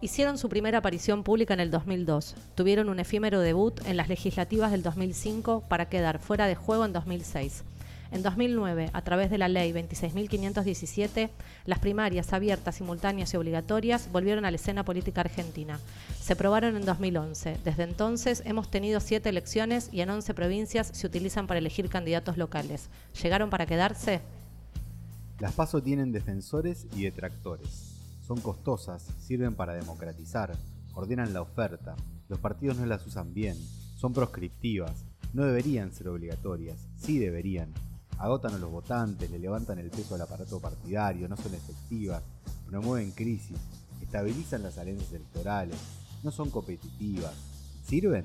Hicieron su primera aparición pública en el 2002. Tuvieron un efímero debut en las legislativas del 2005 para quedar fuera de juego en 2006. En 2009, a través de la ley 26.517, las primarias abiertas, simultáneas y obligatorias volvieron a la escena política argentina. Se probaron en 2011. Desde entonces hemos tenido siete elecciones y en 11 provincias se utilizan para elegir candidatos locales. ¿Llegaron para quedarse? Las PASO tienen defensores y detractores. Son costosas, sirven para democratizar, ordenan la oferta. Los partidos no las usan bien, son proscriptivas, no deberían ser obligatorias, sí deberían agotan a los votantes, le levantan el peso al aparato partidario, no son efectivas, promueven crisis, estabilizan las alianzas electorales, no son competitivas. ¿Sirven?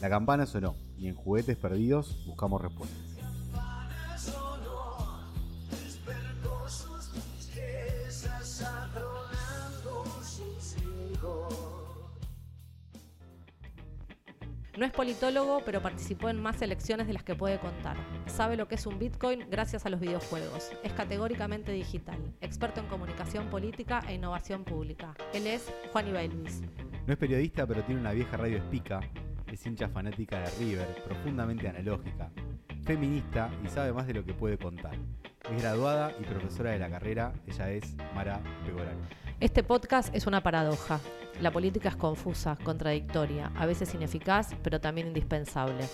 La campana sonó y en Juguetes Perdidos buscamos respuestas. No es politólogo, pero participó en más elecciones de las que puede contar. Sabe lo que es un Bitcoin gracias a los videojuegos. Es categóricamente digital, experto en comunicación política e innovación pública. Él es Juan Luis. No es periodista, pero tiene una vieja radio espica. Es hincha fanática de River, profundamente analógica. Feminista y sabe más de lo que puede contar. Es graduada y profesora de la carrera. Ella es Mara Pegorano. Este podcast es una paradoja. La política es confusa, contradictoria, a veces ineficaz, pero también indispensable.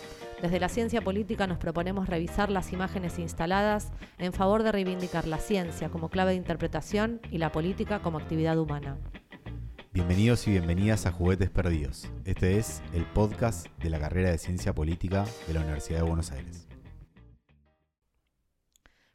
Desde la ciencia política nos proponemos revisar las imágenes instaladas en favor de reivindicar la ciencia como clave de interpretación y la política como actividad humana. Bienvenidos y bienvenidas a Juguetes Perdidos. Este es el podcast de la carrera de Ciencia Política de la Universidad de Buenos Aires.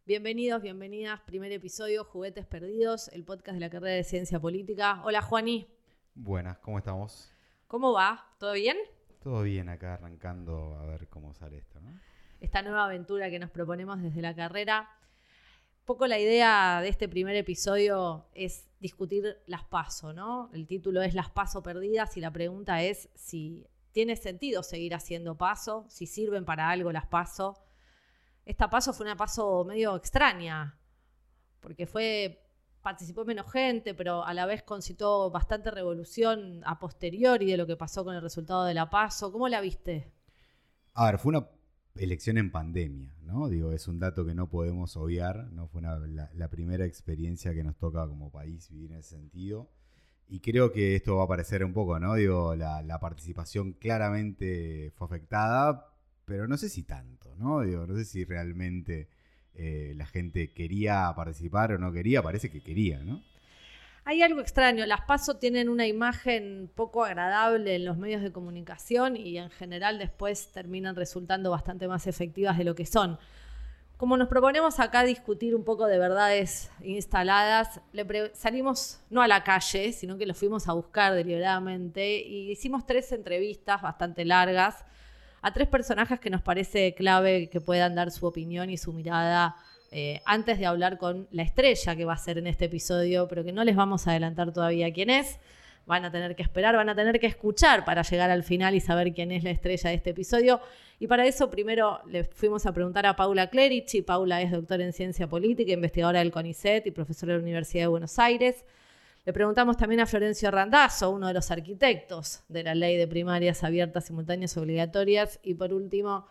Bienvenidos, bienvenidas. Primer episodio, Juguetes Perdidos, el podcast de la carrera de Ciencia Política. Hola, Juani. Buenas, ¿cómo estamos? ¿Cómo va? ¿Todo bien? Todo bien acá, arrancando a ver cómo sale esto, ¿no? Esta nueva aventura que nos proponemos desde la carrera. Un poco la idea de este primer episodio es discutir las paso, ¿no? El título es Las paso perdidas y la pregunta es si tiene sentido seguir haciendo paso, si sirven para algo las paso esta paso fue una paso medio extraña, porque fue participó menos gente, pero a la vez concitó bastante revolución a posteriori de lo que pasó con el resultado de la paso. ¿Cómo la viste? A ver, fue una elección en pandemia, ¿no? Digo, es un dato que no podemos obviar, ¿no? Fue la, primera experiencia que nos toca como país vivir en ese sentido. Y creo que esto va a aparecer un poco, ¿no? Digo, la, la participación claramente fue afectada, pero no sé si tanto, ¿no? Digo, no sé si realmente eh, la gente quería participar o no quería, parece que quería, ¿no? Hay algo extraño, las PASO tienen una imagen poco agradable en los medios de comunicación y en general después terminan resultando bastante más efectivas de lo que son. Como nos proponemos acá discutir un poco de verdades instaladas, salimos no a la calle, sino que lo fuimos a buscar deliberadamente y hicimos tres entrevistas bastante largas a tres personajes que nos parece clave que puedan dar su opinión y su mirada eh, antes de hablar con la estrella que va a ser en este episodio, pero que no les vamos a adelantar todavía quién es. Van a tener que esperar, van a tener que escuchar para llegar al final y saber quién es la estrella de este episodio. Y para eso primero le fuimos a preguntar a Paula Clerici. Paula es doctora en ciencia política, investigadora del CONICET y profesora de la Universidad de Buenos Aires. Le preguntamos también a Florencio Randazzo, uno de los arquitectos de la ley de primarias abiertas, simultáneas, obligatorias. Y por último,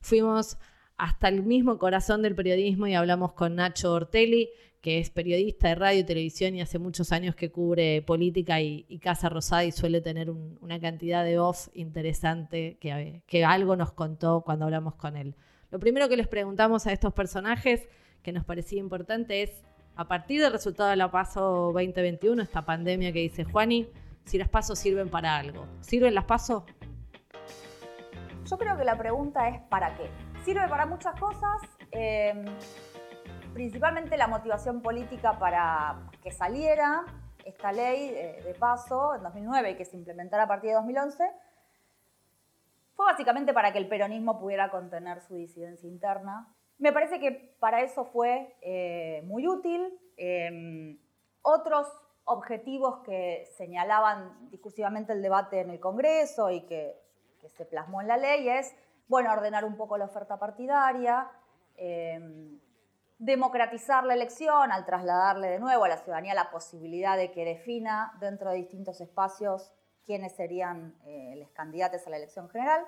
fuimos hasta el mismo corazón del periodismo y hablamos con Nacho Ortelli, que es periodista de radio y televisión y hace muchos años que cubre política y, Casa Rosada y suele tener una cantidad de off interesante que, que algo nos contó cuando hablamos con él. Lo primero que les preguntamos a estos personajes que nos parecía importante es a partir del resultado de la PASO 2021, esta pandemia que dice Juani, si las PASO sirven para algo. ¿Sirven las PASO? Yo creo que la pregunta es ¿para qué? Sirve para muchas cosas, em, principalmente la motivación política para que saliera esta ley de, PASO en 2009 y que se implementara a partir de 2011 fue básicamente para que el peronismo pudiera contener su disidencia interna me parece que para eso fue eh, muy útil. Em, otros objetivos que señalaban discursivamente el debate en el Congreso y que, se plasmó en la ley es, bueno, ordenar un poco la oferta partidaria, em, democratizar la elección, al trasladarle de nuevo a la ciudadanía la posibilidad de que defina dentro de distintos espacios quiénes serían eh, los candidatos a la elección general.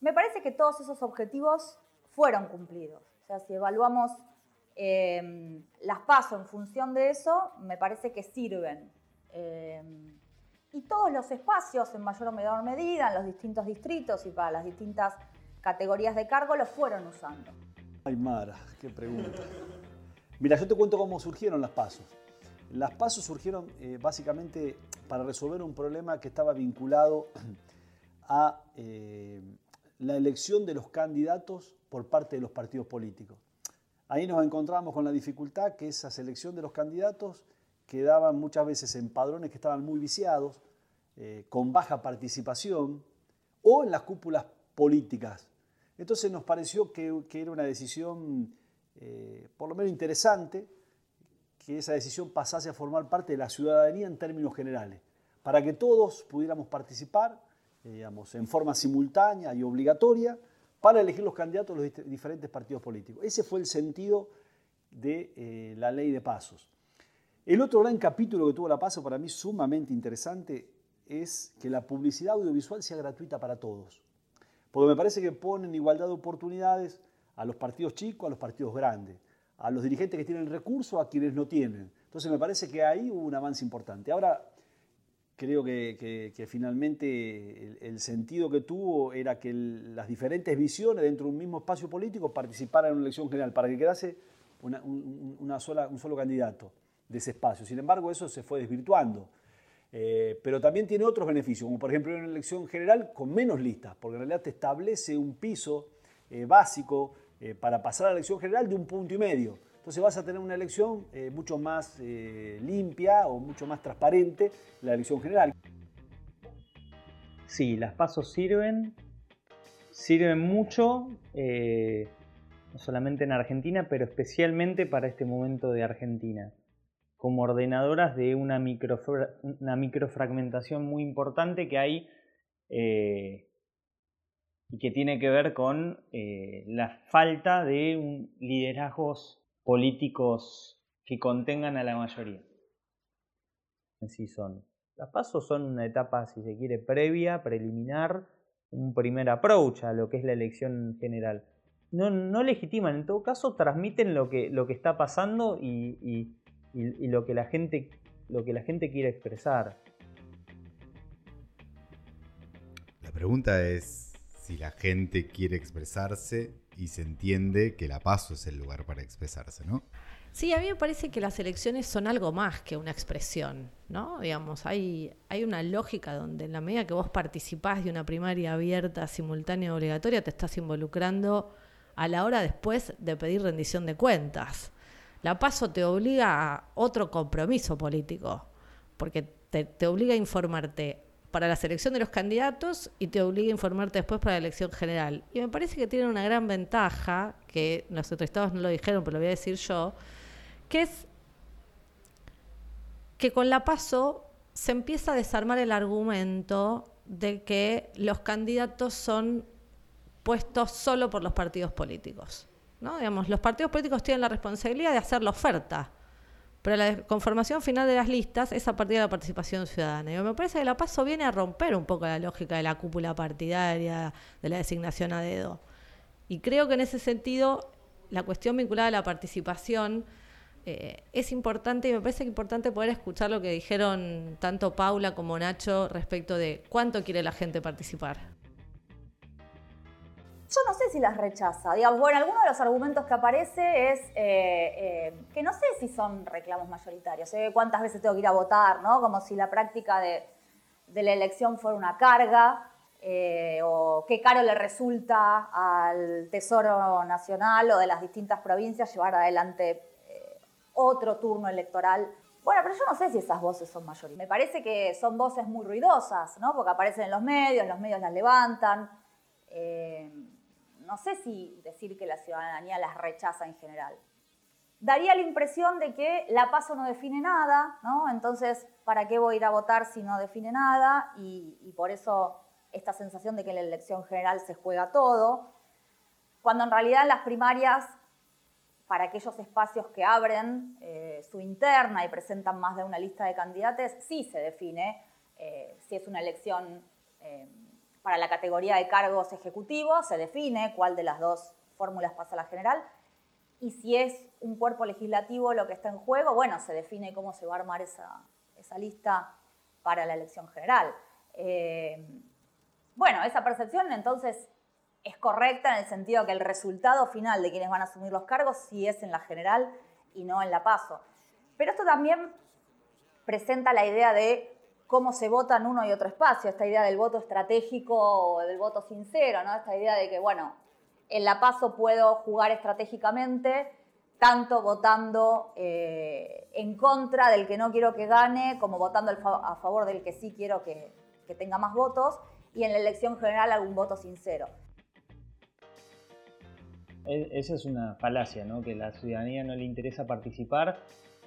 Me parece que todos esos objetivos fueron cumplidos. O sea, si evaluamos eh, las pasos en función de eso, me parece que sirven. Eh, y todos los espacios, en mayor o menor medida, en los distintos distritos y para las distintas categorías de cargo, lo fueron usando. Ay, Mara, qué pregunta. Mira, yo te cuento cómo surgieron las pasos. Las pasos surgieron eh, básicamente para resolver un problema que estaba vinculado a la elección de los candidatos por parte de los partidos políticos. Ahí nos encontramos con la dificultad que esa selección de los candidatos quedaban muchas veces en padrones que estaban muy viciados, eh, con baja participación, o en las cúpulas políticas entonces nos pareció que, era una decisión, eh, por lo menos interesante, que esa decisión pasase a formar parte de la ciudadanía en términos generales, para que todos pudiéramos participar, eh, en forma simultánea y obligatoria, para elegir los candidatos de los diferentes partidos políticos. Ese fue el sentido de eh, la ley de pasos. El otro gran capítulo que tuvo la paso, para mí sumamente interesante, es que la publicidad audiovisual sea gratuita para todos. Porque me parece que ponen igualdad de oportunidades a los partidos chicos, a los partidos grandes, a los dirigentes que tienen recursos, a quienes no tienen. Entonces me parece que ahí hubo un avance importante. Ahora, creo que, finalmente el, sentido que tuvo era que las diferentes visiones dentro de un mismo espacio político participaran en una elección general, para que quedase una sola, un solo candidato de ese espacio. Sin embargo, eso se fue desvirtuando. Eh, pero también tiene otros beneficios, como por ejemplo una elección general con menos listas, porque en realidad te establece un piso eh, básico eh, para pasar a la elección general de un punto y medio. Entonces vas a tener una elección mucho más limpia o mucho más transparente, la elección general. Sí, las pasos sirven, sirven mucho, no solamente en Argentina, pero especialmente para este momento de Argentina como ordenadoras de una, una microfragmentación muy importante que hay eh, y que tiene que ver con eh, la falta de liderazgos políticos que contengan a la mayoría. Así son. Las pasos son una etapa, si se quiere, previa, preliminar, un primer approach a lo que es la elección general. No, no legitiman, en todo caso transmiten lo que, lo que está pasando y y, lo, que la gente, lo que la gente quiere expresar. La pregunta es si la gente quiere expresarse y se entiende que la paso es el lugar para expresarse, ¿no? Sí, a mí me parece que las elecciones son algo más que una expresión, ¿no? Digamos, hay, hay una lógica donde en la medida que vos participás de una primaria abierta, simultánea, obligatoria, te estás involucrando a la hora después de pedir rendición de cuentas. La paso te obliga a otro compromiso político, porque te, obliga a informarte para la selección de los candidatos y te obliga a informarte después para la elección general. Y me parece que tiene una gran ventaja, que los entrevistados no lo dijeron, pero lo voy a decir yo, que es que con la paso se empieza a desarmar el argumento de que los candidatos son puestos solo por los partidos políticos. ¿no? Digamos, los partidos políticos tienen la responsabilidad de hacer la oferta, pero la conformación final de las listas es a partir de la participación ciudadana. Y me parece que la PASO viene a romper un poco la lógica de la cúpula partidaria, de la designación a dedo. Y creo que en ese sentido la cuestión vinculada a la participación eh, es importante y me parece importante poder escuchar lo que dijeron tanto Paula como Nacho respecto de cuánto quiere la gente participar yo no sé si las rechaza. Digamos, bueno, alguno de los argumentos que aparece es eh, eh, que no sé si son reclamos mayoritarios, ¿eh? cuántas veces tengo que ir a votar, ¿no? Como si la práctica de, la elección fuera una carga, o qué caro le resulta al Tesoro Nacional o de las distintas provincias llevar adelante otro turno electoral. Bueno, pero yo no sé si esas voces son mayoritarias. Me parece que son voces muy ruidosas, ¿no? Porque aparecen en los medios, los medios las levantan no sé si decir que la ciudadanía las rechaza en general. Daría la impresión de que la paso no define nada, ¿no? Entonces, ¿para qué voy a ir a votar si no define nada? Y, por eso esta sensación de que en la elección general se juega todo, cuando en realidad en las primarias para aquellos espacios que abren eh, su interna y presentan más de una lista de candidatos, sí se define eh, si es una elección eh, para la categoría de cargos ejecutivos, se define cuál de las dos fórmulas pasa a la general. Y si es un cuerpo legislativo lo que está en juego, bueno, se define cómo se va a armar esa, lista para la elección general. bueno, esa percepción entonces es correcta en el sentido que el resultado final de quienes van a asumir los cargos sí es en la general y no en la paso. Pero esto también presenta la idea de cómo se vota en uno y otro espacio, esta idea del voto estratégico o del voto sincero, ¿no? esta idea de que, bueno, en la paso puedo jugar estratégicamente, tanto votando eh, en contra del que no quiero que gane, como votando a favor del que sí quiero que, que tenga más votos, y en la elección general algún voto sincero. Esa es una falacia, ¿no? Que la ciudadanía no le interesa participar.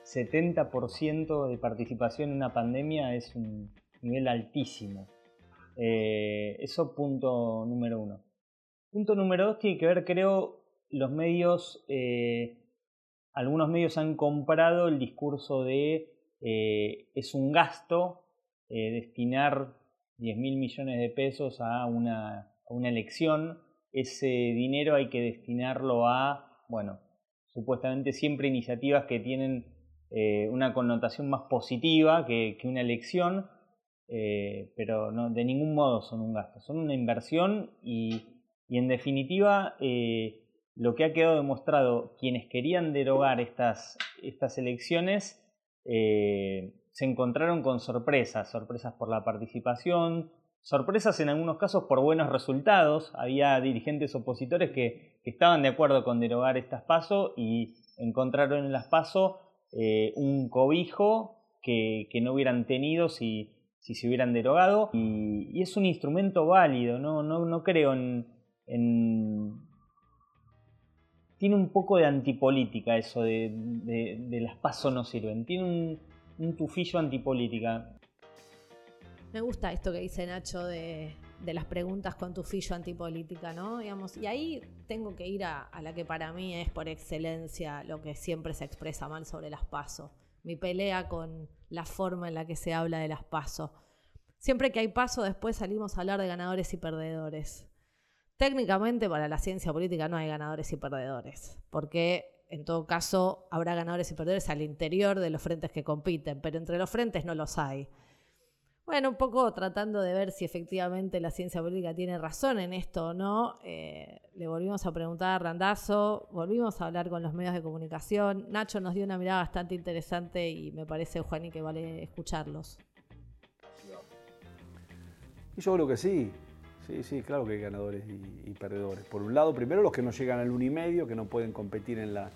70% de participación en una pandemia es un nivel altísimo. Eh, eso punto número uno. Punto número dos tiene que ver, creo, los medios, eh, algunos medios han comprado el discurso de eh, es un gasto destinar 10 mil millones de pesos a una elección ese dinero hay que destinarlo a, bueno, supuestamente siempre iniciativas que tienen eh, una connotación más positiva que, una elección, eh, pero no, de ningún modo son un gasto, son una inversión y, en definitiva eh, lo que ha quedado demostrado, quienes querían derogar estas, estas elecciones se encontraron con sorpresas, sorpresas por la participación, sorpresas en algunos casos por buenos resultados. Había dirigentes opositores que, estaban de acuerdo con derogar estas PASO y encontraron en las PASO eh, un cobijo que, no hubieran tenido si, se hubieran derogado. Y, es un instrumento válido, no, no, creo en, Tiene un poco de antipolítica eso de, las PASO no sirven. Tiene un, un tufillo antipolítica. Me gusta esto que dice Nacho de, las preguntas con tu fillo antipolítica, ¿no? Digamos, y ahí tengo que ir a, la que para mí es por excelencia lo que siempre se expresa mal sobre las pasos. Mi pelea con la forma en la que se habla de las pasos. Siempre que hay paso, después salimos a hablar de ganadores y perdedores. Técnicamente, para la ciencia política no hay ganadores y perdedores, porque en todo caso habrá ganadores y perdedores al interior de los frentes que compiten, pero entre los frentes no los hay. Bueno, un poco tratando de ver si efectivamente la ciencia política tiene razón en esto o no, eh, le volvimos a preguntar a Randazo, volvimos a hablar con los medios de comunicación. Nacho nos dio una mirada bastante interesante y me parece, Juani, que vale escucharlos. yo creo que sí, sí, sí, claro que hay ganadores y, perdedores. Por un lado, primero los que no llegan al unimedio, que no pueden competir en la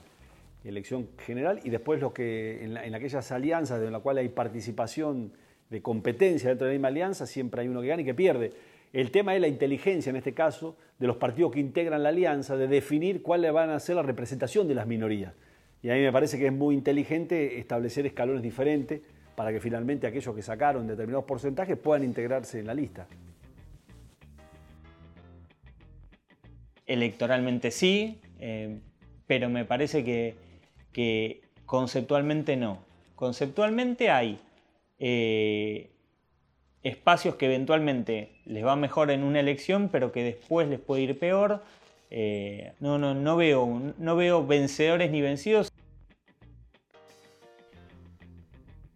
elección general, y después los que en, en aquellas alianzas en las cuales hay participación de competencia dentro de la misma alianza, siempre hay uno que gana y que pierde. El tema es la inteligencia, en este caso, de los partidos que integran la alianza, de definir cuál van a ser la representación de las minorías. Y a mí me parece que es muy inteligente establecer escalones diferentes para que finalmente aquellos que sacaron determinados porcentajes puedan integrarse en la lista. Electoralmente sí, eh, pero me parece que, que conceptualmente no. Conceptualmente hay eh, espacios que eventualmente les va mejor en una elección, pero que después les puede ir peor. Eh, no, no, no, veo, no veo vencedores ni vencidos.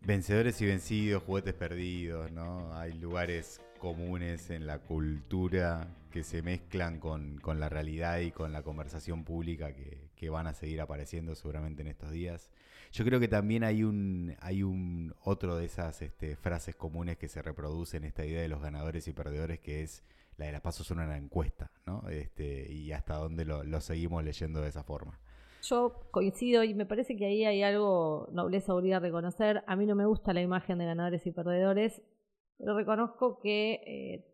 Vencedores y vencidos, juguetes perdidos, ¿no? Hay lugares comunes en la cultura que se mezclan con, la realidad y con la conversación pública que, van a seguir apareciendo seguramente en estos días. Yo creo que también hay un, hay un otro de esas este, frases comunes que se reproducen esta idea de los ganadores y perdedores, que es la de las pasos son una encuesta, ¿no? Este, y hasta dónde lo, seguimos leyendo de esa forma. Yo coincido y me parece que ahí hay algo, nobleza a reconocer. A mí no me gusta la imagen de ganadores y perdedores, pero reconozco que eh,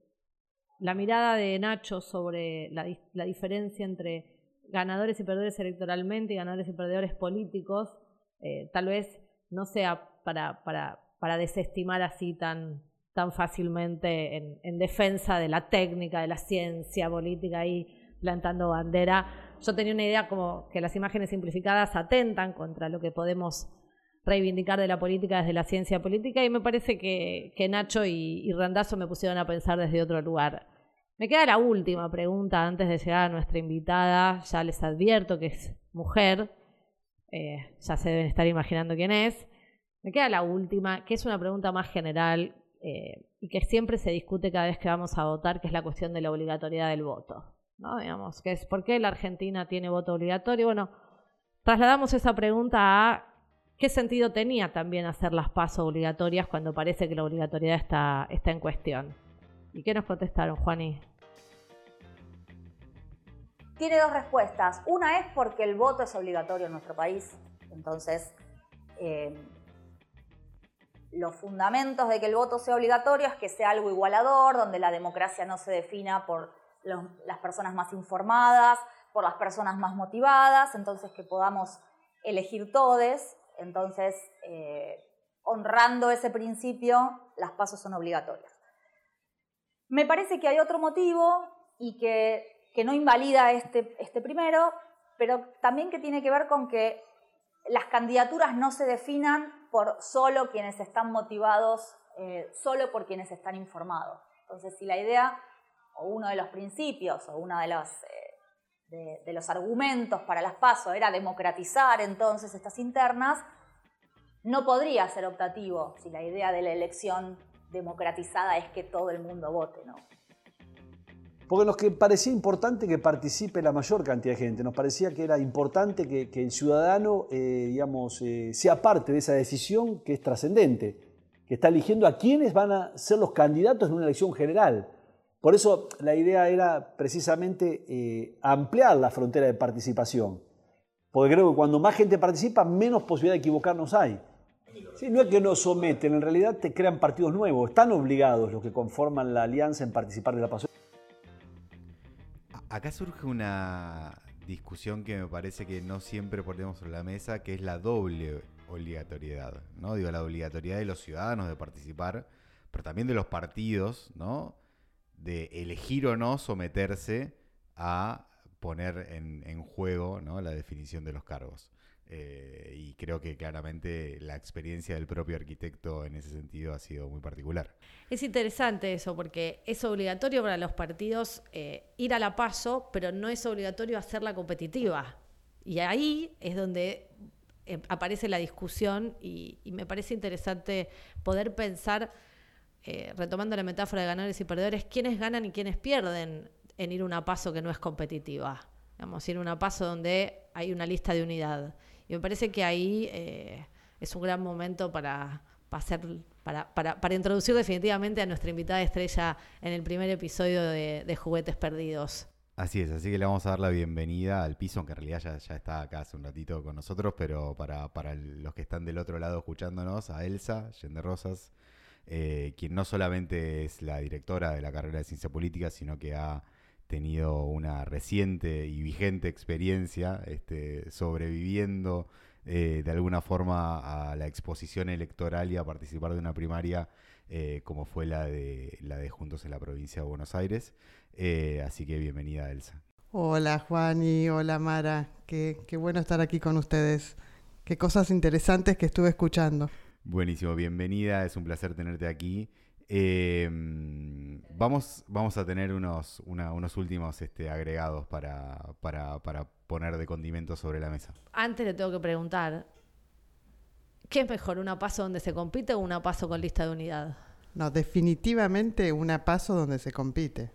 la mirada de Nacho sobre la, diferencia entre ganadores y perdedores electoralmente y ganadores y perdedores políticos eh, tal vez no sea para, para, para desestimar así tan, tan fácilmente en, defensa de la técnica, de la ciencia política y plantando bandera, yo tenía una idea como que las imágenes simplificadas atentan contra lo que podemos reivindicar de la política desde la ciencia política y me parece que, Nacho y, y Randazo me pusieron a pensar desde otro lugar. Me queda la última pregunta antes de llegar a nuestra invitada. Ya les advierto que es mujer. Eh, ya se deben estar imaginando quién es. Me queda la última, que es una pregunta más general eh, y que siempre se discute cada vez que vamos a votar, que es la cuestión de la obligatoriedad del voto. ¿no? Digamos, que es ¿por qué la Argentina tiene voto obligatorio? Bueno, trasladamos esa pregunta a qué sentido tenía también hacer las pasos obligatorias cuando parece que la obligatoriedad está, está en cuestión. ¿Y qué nos contestaron, Juani? Tiene dos respuestas. Una es porque el voto es obligatorio en nuestro país. Entonces, eh, los fundamentos de que el voto sea obligatorio es que sea algo igualador, donde la democracia no se defina por las personas más informadas, por las personas más motivadas, entonces que podamos elegir todos. Entonces, eh, honrando ese principio, las pasos son obligatorias. Me parece que hay otro motivo y que, no invalida este, este primero, pero también que tiene que ver con que las candidaturas no se definan por solo quienes están motivados, eh, solo por quienes están informados. Entonces, si la idea o uno de los principios o uno de los, eh, de, los argumentos para las PASO era democratizar entonces estas internas, no podría ser optativo si la idea de la elección democratizada es que todo el mundo vote, ¿no? Porque nos parecía importante que participe la mayor cantidad de gente, nos parecía que era importante que, el ciudadano, eh, digamos, eh, sea parte de esa decisión que es trascendente, que está eligiendo a quienes van a ser los candidatos en una elección general. Por eso la idea era precisamente eh, ampliar la frontera de participación, porque creo que cuando más gente participa, menos posibilidad de equivocarnos hay. Sí, no es que nos someten, en realidad te crean partidos nuevos. Están obligados los que conforman la alianza en participar de la pasión. Acá surge una discusión que me parece que no siempre ponemos sobre la mesa, que es la doble obligatoriedad, ¿no? Digo, la obligatoriedad de los ciudadanos de participar, pero también de los partidos, ¿no? De elegir o no someterse a poner en, en juego ¿no? la definición de los cargos. Eh, y creo que claramente la experiencia del propio arquitecto en ese sentido ha sido muy particular. Es interesante eso, porque es obligatorio para los partidos eh, ir a la paso, pero no es obligatorio hacerla competitiva. Y ahí es donde eh, aparece la discusión y, me parece interesante poder pensar, retomando la metáfora de ganadores y perdedores, quiénes ganan y quiénes pierden en ir a una paso que no es competitiva. Vamos, ir a una paso donde hay una lista de unidad y me parece que ahí eh, es un gran momento para, para, para, introducir definitivamente a nuestra invitada estrella en el primer episodio de, Juguetes Perdidos. Así es, así que le vamos a dar la bienvenida al piso, aunque en realidad ya, ya está acá hace un ratito con nosotros, pero para, para los que están del otro lado escuchándonos, a Elsa Yende Rosas, eh, quien no solamente es la directora de la carrera de Ciencia Política, sino que ha tenido una reciente y vigente experiencia este, sobreviviendo eh, de alguna forma a la exposición electoral y a participar de una primaria eh, como fue la de, la de Juntos en la provincia de Buenos Aires. Eh, así que bienvenida, Elsa. Hola, Juan y hola, Mara. Qué, qué bueno estar aquí con ustedes. Qué cosas interesantes que estuve escuchando. Buenísimo, bienvenida, es un placer tenerte aquí. Eh, vamos, vamos a tener unos, unos últimos este, agregados para, para, para poner de condimentos sobre la mesa. Antes le tengo que preguntar, ¿qué es mejor, una paso donde se compite o una paso con lista de unidad? No, definitivamente una paso donde se compite,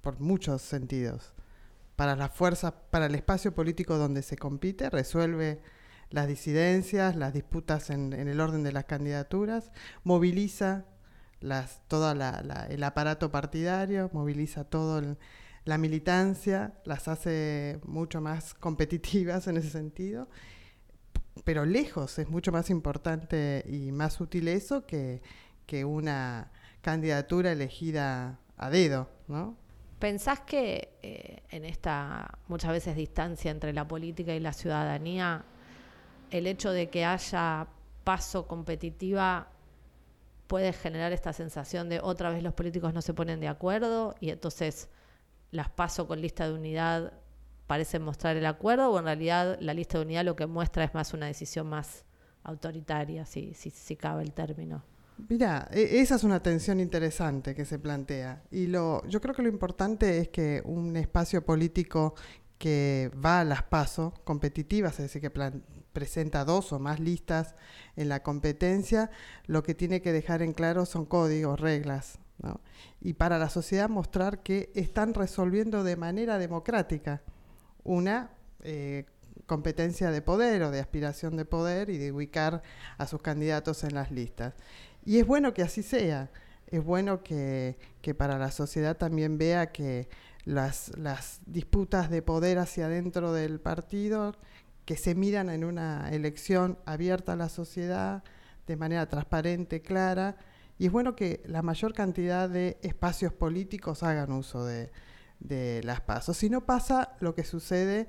por muchos sentidos. Para la fuerza, para el espacio político donde se compite, resuelve las disidencias, las disputas en, en el orden de las candidaturas, moviliza las, todo el aparato partidario, moviliza todo la militancia, las hace mucho más competitivas en ese sentido, pero lejos es mucho más importante y más útil eso que, que una candidatura elegida a dedo, ¿no? ¿Pensás que eh, en esta muchas veces distancia entre la política y la ciudadanía, el hecho de que haya paso competitiva puede generar esta sensación de otra vez los políticos no se ponen de acuerdo y entonces las paso con lista de unidad parecen mostrar el acuerdo o en realidad la lista de unidad lo que muestra es más una decisión más autoritaria, si, si, cabe el término. Mira, e, esa es una tensión interesante que se plantea. Y lo, yo creo que lo importante es que un espacio político que va a las pasos competitivas, es decir, que presenta dos o más listas en la competencia, lo que tiene que dejar en claro son códigos, reglas, y para la sociedad mostrar que están resolviendo de manera democrática una eh, competencia de poder o de aspiración de poder y de ubicar a sus candidatos en las listas. Y es bueno que así sea, es bueno que, que para la sociedad también vea que las, las disputas de poder hacia adentro del partido, que se miran en una elección abierta a la sociedad, de manera transparente, clara, y es bueno que la mayor cantidad de espacios políticos hagan uso de, las pasos. Si no pasa lo que sucede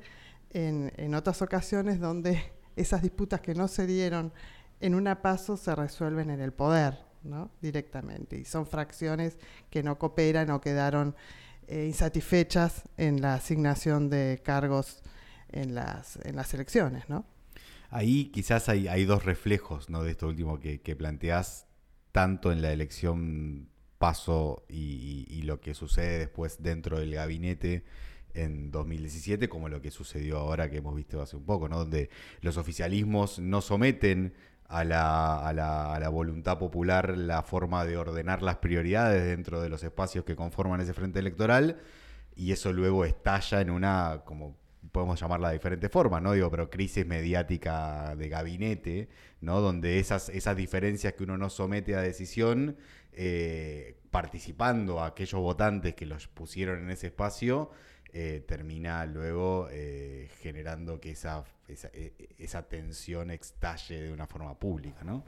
en, en, otras ocasiones donde esas disputas que no se dieron en una paso se resuelven en el poder, ¿no? Directamente. Y son fracciones que no cooperan o quedaron eh, insatisfechas en la asignación de cargos en las, en las elecciones, ¿no? Ahí quizás hay, dos reflejos ¿no? de esto último que, que planteás, tanto en la elección paso y, lo que sucede después dentro del gabinete en 2017 como lo que sucedió ahora que hemos visto hace un poco, ¿no? donde los oficialismos no someten a la, a, la, a la, voluntad popular la forma de ordenar las prioridades dentro de los espacios que conforman ese frente electoral y eso luego estalla en una, como podemos llamarla de diferentes formas, ¿no? Digo, pero crisis mediática de gabinete, ¿no? Donde esas, esas diferencias que uno no somete a decisión, eh, participando a aquellos votantes que los pusieron en ese espacio, eh, termina luego eh, generando que esa, esa, e, esa, tensión estalle de una forma pública, ¿no?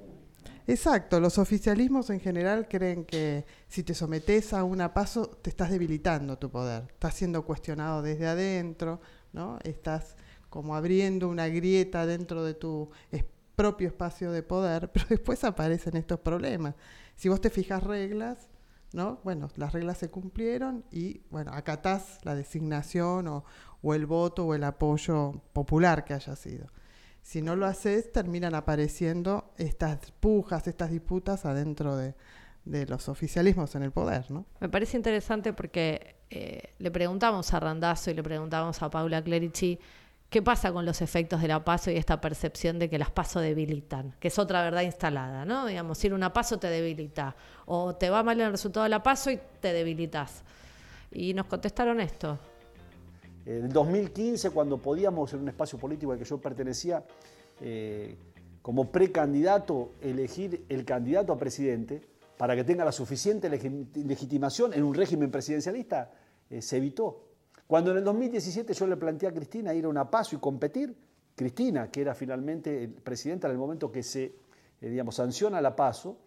Exacto, los oficialismos en general creen que si te sometes a un paso te estás debilitando tu poder, estás siendo cuestionado desde adentro, ¿no? Estás como abriendo una grieta dentro de tu propio espacio de poder, pero después aparecen estos problemas. Si vos te fijas reglas, ¿no? Bueno, las reglas se cumplieron y, bueno, acatás la designación o, el voto o el apoyo popular que haya sido. Si no lo haces, terminan apareciendo estas pujas, estas disputas adentro de, los oficialismos en el poder, ¿no? Me parece interesante porque eh, le preguntamos a Randazzo y le preguntamos a Paula Clerici ¿Qué pasa con los efectos de la paso y esta percepción de que las paso debilitan? Que es otra verdad instalada, ¿no? Digamos, ir una paso te debilita. O te va mal el resultado de la paso y te debilitas. Y nos contestaron esto. En 2015, cuando podíamos en un espacio político al que yo pertenecía, eh, como precandidato, elegir el candidato a presidente para que tenga la suficiente legitimación en un régimen presidencialista, eh, se evitó. Cuando en el 2017 yo le planteé a Cristina ir a una paso y competir, Cristina, que era finalmente presidenta en el momento que se, eh, digamos, sanciona la paso,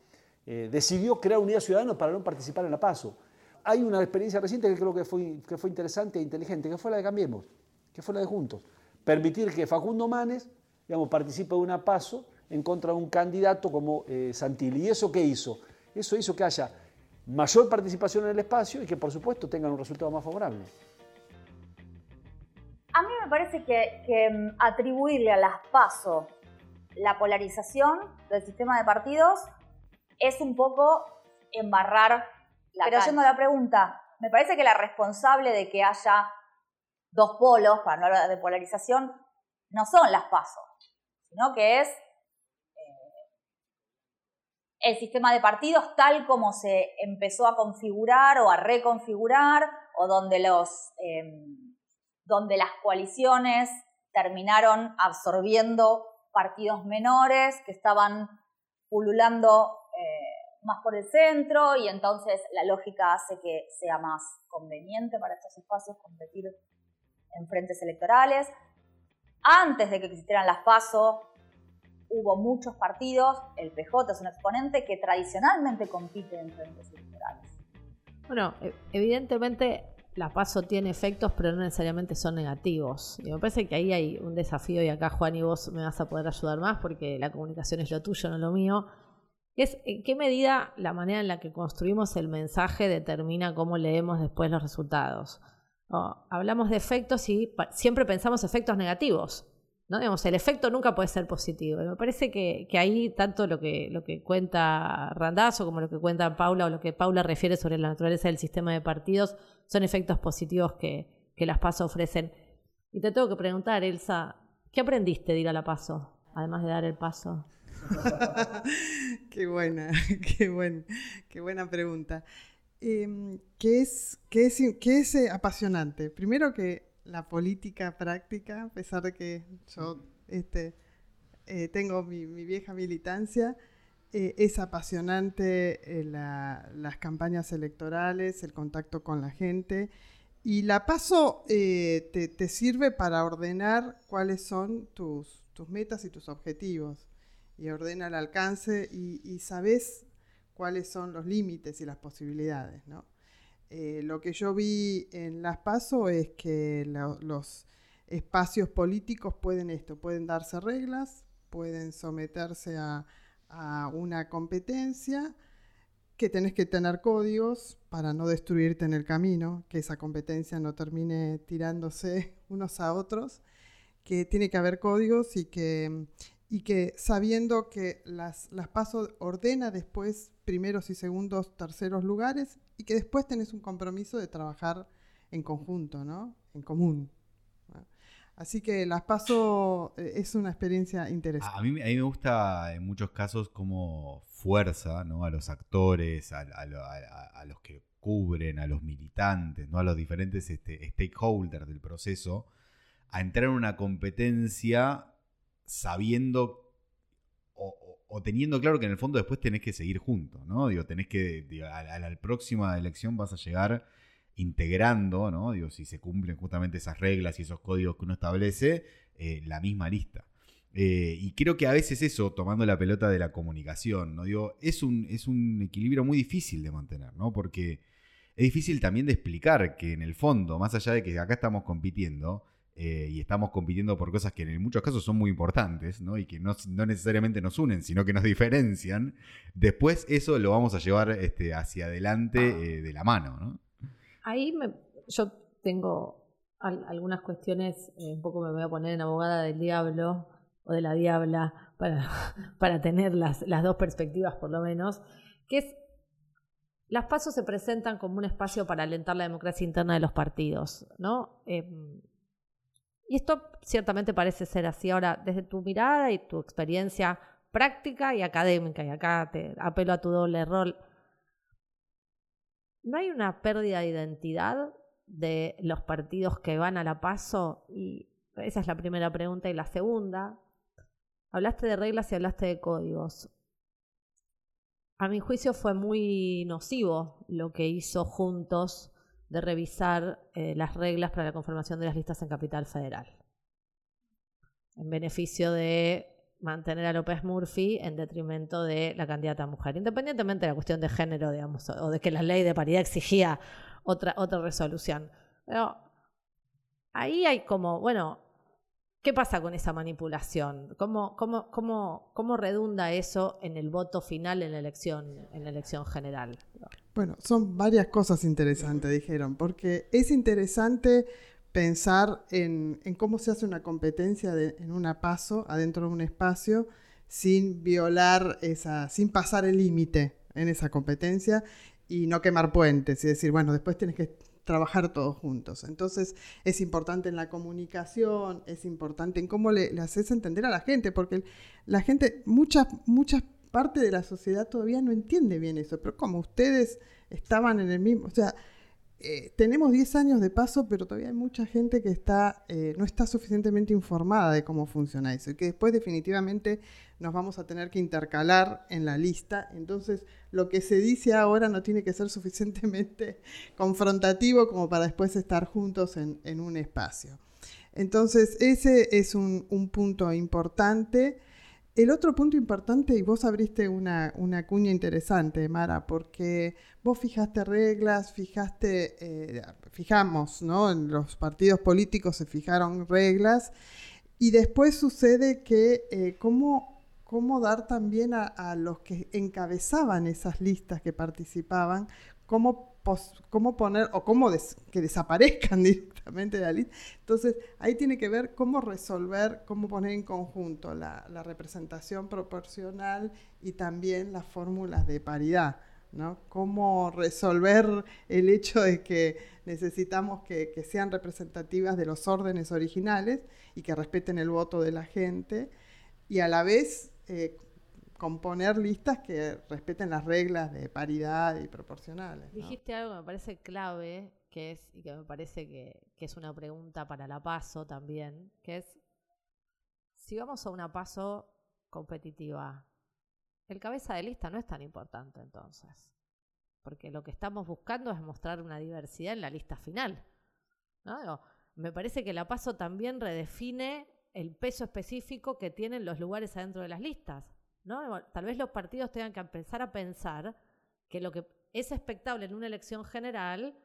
eh, decidió crear unidad ciudadana para no participar en la paso. Hay una experiencia reciente que creo que fue, que fue interesante e inteligente, que fue la de Cambiemos, que fue la de Juntos. Permitir que Facundo Manes, digamos, participe de una paso en contra de un candidato como eh, Santilli. ¿Y eso qué hizo? Eso hizo que haya mayor participación en el espacio y que, por supuesto, tengan un resultado más favorable. A mí me parece que, mm, atribuirle a las PASO la polarización del sistema de partidos es un poco embarrar la Pero yendo a la pregunta, me parece que la responsable de que haya dos polos, para no hablar de polarización, no son las PASO, sino que es el sistema de partidos tal como se empezó a configurar o a reconfigurar, o donde los... Em, donde las coaliciones terminaron absorbiendo partidos menores que estaban pululando eh, más por el centro y entonces la lógica hace que sea más conveniente para estos espacios competir en frentes electorales. Antes de que existieran las PASO, hubo muchos partidos, el PJ es un exponente que tradicionalmente compite en frentes electorales. Bueno, e-, evidentemente la paso tiene efectos, pero no necesariamente son negativos. Y me parece que ahí hay un desafío, y acá Juan y vos me vas a poder ayudar más, porque la comunicación es lo tuyo, no lo mío. Es en qué medida la manera en la que construimos el mensaje determina cómo leemos después los resultados. hablamos de efectos y siempre pensamos efectos negativos. ¿No? Digamos, el efecto nunca puede ser positivo. Me parece que, ahí tanto lo que, lo que cuenta Randazzo como lo que cuenta Paula o lo que Paula refiere sobre la naturaleza del sistema de partidos son efectos positivos que, que las PASO ofrecen. Y te tengo que preguntar, Elsa, ¿qué aprendiste de ir a la PASO, además de dar el paso? qué buena, qué, buen, qué buena pregunta. Em, ¿qué, es, qué, es, ¿Qué es eh, apasionante? Primero que la política práctica, a pesar de que yo este, eh, tengo mi, vieja militancia, eh, es apasionante eh, las campañas electorales, el contacto con la gente. Y la paso te, sirve para ordenar cuáles son tus, tus, metas y tus objetivos. Y ordena el alcance y, y sabes cuáles son los límites y las posibilidades, ¿no? Eh, lo que yo vi en Las Paso es que los espacios políticos pueden esto, pueden darse reglas, pueden someterse a, una competencia, que tenés que tener códigos para no destruirte en el camino, que esa competencia no termine tirándose unos a otros, que tiene que haber códigos y que, y que sabiendo que las, las PASO ordena después primeros y segundos, terceros lugares y que después tenés un compromiso de trabajar en conjunto, ¿no? En común. Así que las paso, eh, es una experiencia interesante. A mí, a mí me gusta en muchos casos como fuerza ¿no? a los actores, a, los que cubren, a los militantes, ¿no? a los diferentes este, stakeholders del proceso, a entrar en una competencia sabiendo o, teniendo claro que en el fondo después tenés que seguir juntos, ¿no? Digo, tenés que, a, la próxima elección vas a llegar integrando, ¿no? Digo, si se cumplen justamente esas reglas y esos códigos que uno establece, eh, la misma lista. Eh, y creo que a veces eso, tomando la pelota de la comunicación, ¿no? Digo, es un, es un equilibrio muy difícil de mantener, ¿no? Porque es difícil también de explicar que en el fondo, más allá de que acá estamos compitiendo, eh, y estamos compitiendo por cosas que en muchos casos son muy importantes, ¿no? Y que no, necesariamente nos unen, sino que nos diferencian, después eso lo vamos a llevar este, hacia adelante eh, de la mano, ¿no? Ahí yo tengo algunas cuestiones, eh, un poco me voy a poner en abogada del diablo o de la diabla para, para tener las, las dos perspectivas por lo menos, que es las pasos se presentan como un espacio para alentar la democracia interna de los partidos, ¿no? Em, y esto ciertamente parece ser así. Ahora, desde tu mirada y tu experiencia práctica y académica, y acá te apelo a tu doble rol, ¿no hay una pérdida de identidad de los partidos que van a la paso? Y esa es la primera pregunta. Y la segunda, hablaste de reglas y hablaste de códigos. A mi juicio fue muy nocivo lo que hizo Juntos de revisar eh, las reglas para la conformación de las listas en Capital Federal, en beneficio de mantener a López Murphy en detrimento de la candidata mujer, independientemente de la cuestión de género, digamos, o de que la ley de paridad exigía otra, otra resolución. Pero ahí hay como, bueno, ¿Qué pasa con esa manipulación? ¿Cómo, cómo, cómo, cómo redunda eso en el voto final en la elección, en la elección general? Bueno, son varias cosas interesantes, dijeron, porque es interesante pensar en, cómo se hace una competencia en una paso adentro de un espacio sin violar esa, sin pasar el límite en esa competencia y no quemar puentes y decir, bueno, después tienes que trabajar todos juntos. Entonces es importante en la comunicación, es importante en cómo le, haces entender a la gente, porque la gente, muchas, muchas partes de la sociedad todavía no entiende bien eso, pero como ustedes estaban en el mismo, o sea, eh, tenemos 10 años de paso, pero todavía hay mucha gente que está, eh, no está suficientemente informada de cómo funciona eso y que después definitivamente nos vamos a tener que intercalar en la lista. Entonces, lo que se dice ahora no tiene que ser suficientemente confrontativo como para después estar juntos en, un espacio. Entonces, ese es un punto importante. El otro punto importante, y vos abriste una, una, cuña interesante, Mara, porque vos fijaste reglas, fijaste, eh, fijamos, ¿no? En los partidos políticos se fijaron reglas, y después sucede que eh, cómo, cómo, dar también a, a, los que encabezaban esas listas que participaban, cómo cómo poner o cómo que desaparezcan Entonces, ahí tiene que ver cómo resolver, cómo poner en conjunto la, representación proporcional y también las fórmulas de paridad. ¿no? Cómo resolver el hecho de que necesitamos que, sean representativas de los órdenes originales y que respeten el voto de la gente y a la vez eh, componer listas que respeten las reglas de paridad y proporcionales. Dijiste algo que me parece clave, que es, y que me parece que, es una pregunta para la paso también, que es, si vamos a una paso competitiva, el cabeza de lista no es tan importante entonces, porque lo que estamos buscando es mostrar una diversidad en la lista final. me parece que la paso también redefine el peso específico que tienen los lugares adentro de las listas. Tal vez los partidos tengan que empezar a pensar que lo que es expectable en una elección general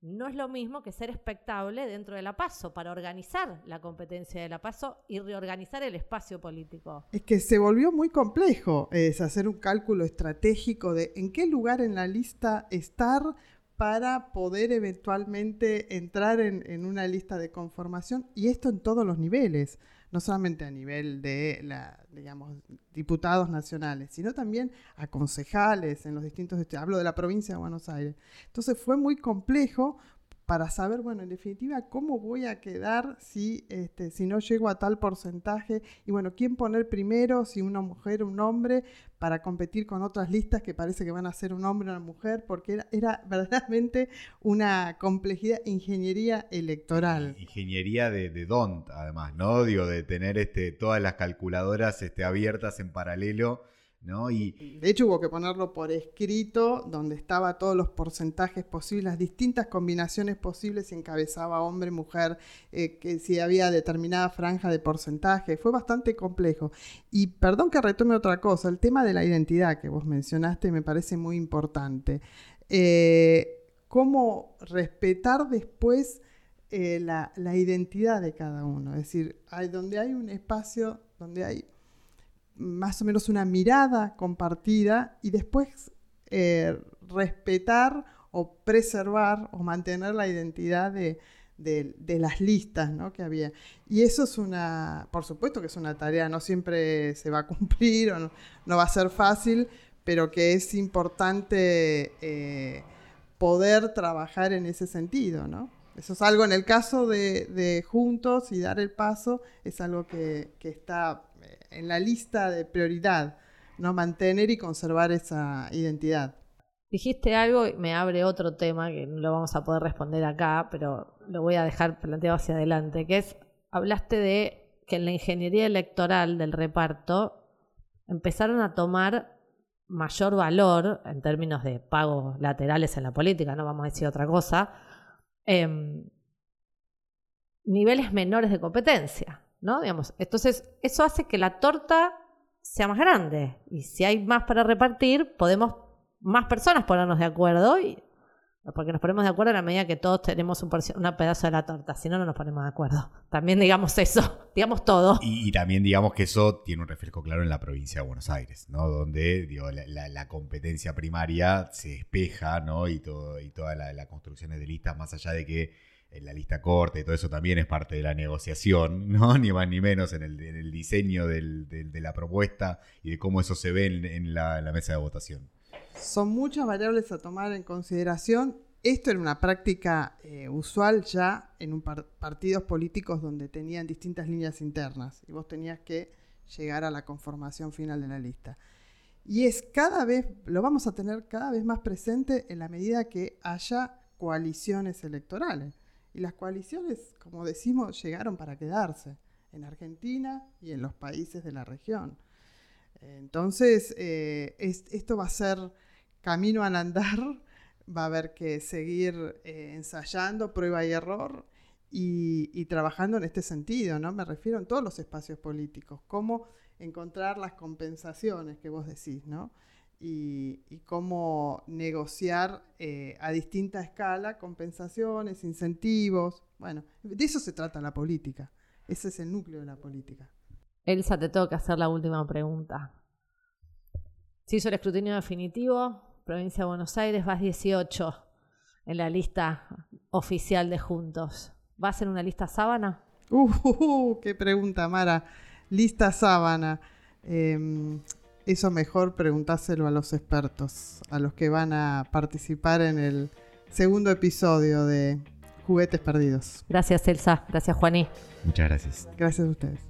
no es lo mismo que ser expectable dentro de la PASO, para organizar la competencia de la PASO y reorganizar el espacio político. Es que se volvió muy complejo es hacer un cálculo estratégico de en qué lugar en la lista estar para poder eventualmente entrar en una lista de conformación y esto en todos los niveles no solamente a nivel de, la, digamos, diputados nacionales, sino también a concejales en los distintos, hablo de la provincia de Buenos Aires. Entonces fue muy complejo para saber, bueno, en definitiva, cómo voy a quedar si, este, si no llego a tal porcentaje y, bueno, quién poner primero, si una mujer o un hombre, para competir con otras listas que parece que van a ser un hombre o una mujer, porque era, era verdaderamente una complejidad, ingeniería electoral. Ingeniería de, de DONT, además, ¿no? Digo, de tener este, todas las calculadoras este, abiertas en paralelo y, de hecho hubo que ponerlo por escrito, donde estaba todos los porcentajes posibles, las distintas combinaciones posibles, si encabezaba hombre, mujer, eh, que si había determinada franja de porcentaje, fue bastante complejo. Y perdón que retome otra cosa, el tema de la identidad que vos mencionaste me parece muy importante. Eh, cómo respetar después eh, la, la, identidad de cada uno, es decir, hay, donde hay un espacio, donde hay más o menos una mirada compartida y después eh, respetar o preservar o mantener la identidad de, las listas que había. Y eso es una, por supuesto que es una tarea, no siempre se va a cumplir o no, va a ser fácil, pero que es importante eh, poder trabajar en ese sentido, ¿no? Eso es algo en el caso de, Juntos y dar el paso, es algo que, que está en la lista de prioridad, ¿no? Mantener y conservar esa identidad. Dijiste algo y me abre otro tema que no lo vamos a poder responder acá, pero lo voy a dejar planteado hacia adelante, que es, hablaste de que en la ingeniería electoral del reparto empezaron a tomar mayor valor en términos de pagos laterales en la política, no vamos a decir otra cosa, em, niveles menores de competencia. ¿No? Digamos, entonces, eso hace que la torta sea más grande. Y si hay más para repartir, podemos más personas ponernos de acuerdo. Y, porque nos ponemos de acuerdo a la medida que todos tenemos un, pedazo de la torta. Si no, no nos ponemos de acuerdo. También digamos eso, digamos todo. Y, también digamos que eso tiene un reflejo claro en la provincia de Buenos Aires, ¿no? Donde digo, la, competencia primaria se despeja, ¿no? Y, todo, y toda la, la construcción de listas, más allá de que en la lista corta y todo eso también es parte de la negociación, ¿no? Ni más ni menos en el, diseño de la propuesta y de cómo eso se ve en, la, mesa de votación. Son muchas variables a tomar en consideración. Esto era una práctica eh, usual ya en partidos políticos donde tenían distintas líneas internas y vos tenías que llegar a la conformación final de la lista. Y es cada vez, lo vamos a tener cada vez más presente en la medida que haya coaliciones electorales. Y las coaliciones, como decimos, llegaron para quedarse en Argentina y en los países de la región. Entonces, eh, esto va a ser camino al andar, va a haber que seguir eh, ensayando, prueba y error y, trabajando en este sentido, ¿no? Me refiero en todos los espacios políticos, cómo encontrar las compensaciones que vos decís, ¿no? Y, cómo negociar eh, a distinta escala compensaciones, incentivos. Bueno, de eso se trata la política. Ese es el núcleo de la política. Elsa, te tengo que hacer la última pregunta. Se hizo el escrutinio definitivo, provincia de Buenos Aires, vas 18. en la lista oficial de Juntos? ¿Va a ser una lista sábana? Uh, qué pregunta, Mara. Lista sábana. Em, eso mejor preguntáselo a los expertos, a los que van a participar en el segundo episodio de Juguetes Perdidos. Gracias, Elsa. Gracias, Juaní. Muchas gracias. Gracias a ustedes.